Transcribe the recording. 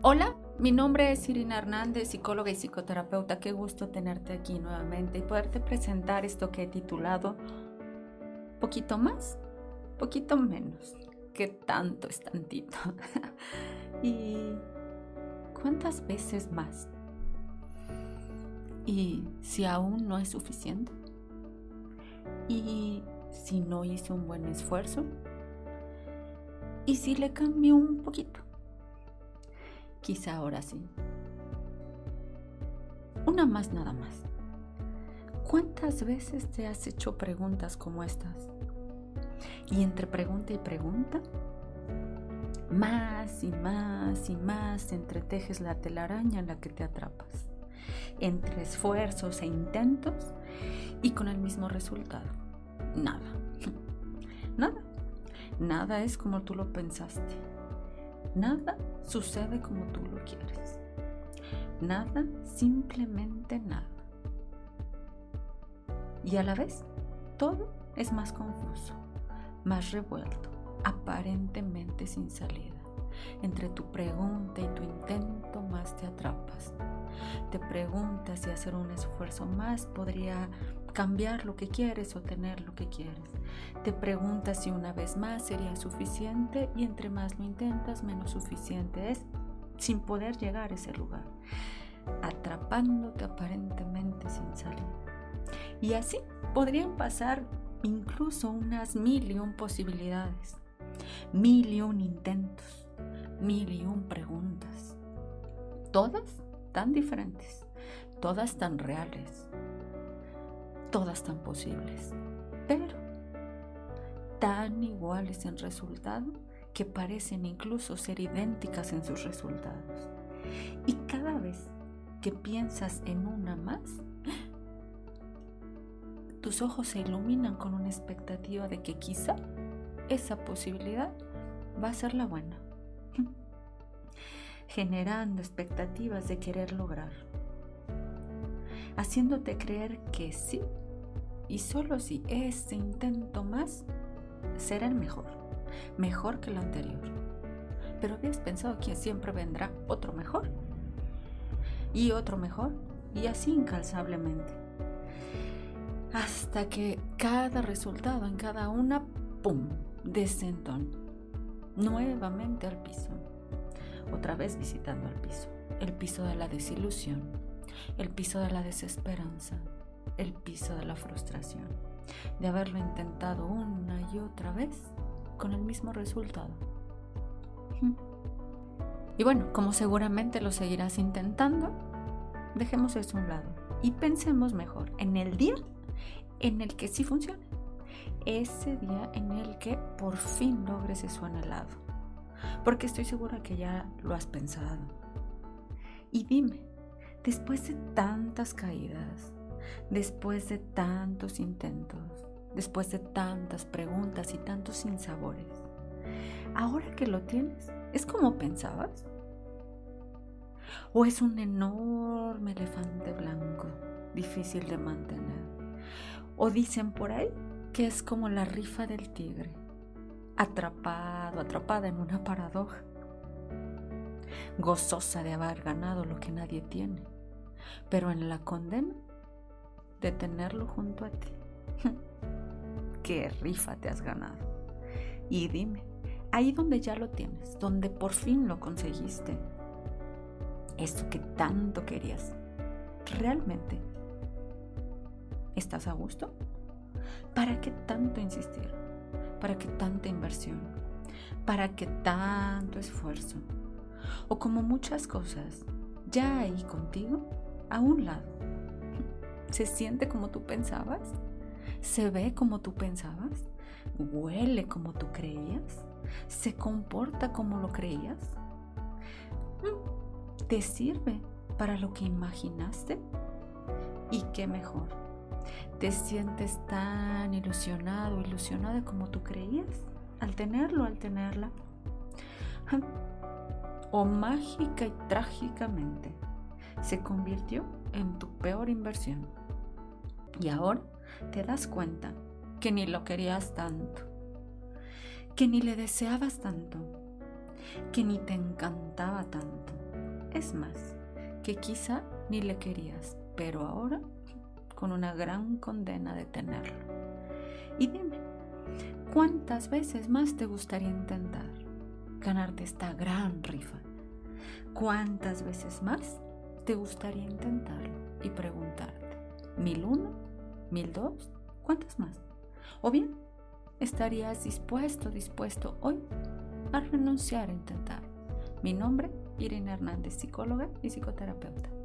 Hola, mi nombre es Irina Hernández, psicóloga y psicoterapeuta. Qué gusto tenerte aquí nuevamente y poderte presentar esto que he titulado Poquito más, poquito menos. ¿Qué tanto es tantito? ¿Y cuántas veces más? ¿Y si aún no es suficiente? ¿Y si no hice un buen esfuerzo? ¿Y si le cambio un poquito? Quizá ahora sí. Una más nada más. ¿Cuántas veces te has hecho preguntas como estas? Y entre pregunta y pregunta, más y más y más entretejes la telaraña en la que te atrapas. Entre esfuerzos e intentos y con el mismo resultado. Nada. Nada. Nada es como tú lo pensaste. Nada sucede como tú lo quieres. Nada, simplemente nada. Y a la vez, todo es más confuso, más revuelto, aparentemente sin salida. Entre tu pregunta y tu intento más te atrapas. Te preguntas si hacer un esfuerzo más podría cambiar lo que quieres o tener lo que quieres. Te preguntas si una vez más sería suficiente y entre más lo intentas, menos suficiente es sin poder llegar a ese lugar, atrapándote aparentemente sin salir. Y así podrían pasar incluso unas mil y un posibilidades, mil y un intentos, mil y un preguntas, todas tan diferentes, todas tan reales, todas tan posibles, pero tan iguales en resultado que parecen incluso ser idénticas en sus resultados. Y cada vez que piensas en una más, tus ojos se iluminan con una expectativa de que quizá esa posibilidad va a ser la buena, generando expectativas de querer lograr haciéndote creer que sí y solo si ese intento más será el mejor, mejor que el anterior. Pero habías pensado que siempre vendrá otro mejor y otro mejor y así incalzablemente. Hasta que cada resultado en cada una, ¡pum!, descendón nuevamente al piso. Otra vez visitando el piso, el piso de la desilusión, el piso de la desesperanza, el piso de la frustración, de haberlo intentado una y otra vez con el mismo resultado. Y bueno, como seguramente lo seguirás intentando, dejemos eso a un lado y pensemos mejor en el día en el que sí funcione. Ese día en el que por fin logres eso anhelado. Porque estoy segura que ya lo has pensado. Y dime, después de tantas caídas, después de tantos intentos, después de tantas preguntas y tantos sinsabores, ahora que lo tienes, ¿es como pensabas? ¿O es un enorme elefante blanco, difícil de mantener? ¿O dicen por ahí que es como la rifa del tigre, atrapado, atrapada en una paradoja? gozosa de haber ganado lo que nadie tiene, pero en la condena de tenerlo junto a ti. ¿Qué rifa te has ganado? Y dime, ahí donde ya lo tienes, donde por fin lo conseguiste, eso que tanto querías, ¿realmente estás a gusto? ¿Para qué tanto insistir? ¿Para qué tanta inversión? ¿Para qué tanto esfuerzo? o como muchas cosas, ya ahí contigo, a un lado. ¿Se siente como tú pensabas? ¿Se ve como tú pensabas? ¿Huele como tú creías? ¿Se comporta como lo creías? ¿Te sirve para lo que imaginaste? ¿Y qué mejor? ¿Te sientes tan ilusionado, ilusionada como tú creías al tenerlo, al tenerla? o mágica y trágicamente se convirtió en tu peor inversión. Y ahora te das cuenta que ni lo querías tanto, que ni le deseabas tanto, que ni te encantaba tanto, Es más, que quizá ni le querías, pero ahora con una gran condena de tenerlo. Y dime, ¿cuántas veces más te gustaría intentar ganarte esta gran rifa? ¿Cuántas veces más te gustaría intentarlo y preguntarte, ¿mil uno? ¿Mil dos? ¿Cuántas más? O bien, ¿estarías dispuesto, dispuesto hoy a renunciar a intentar? Mi nombre, Irene Hernández, psicóloga y psicoterapeuta.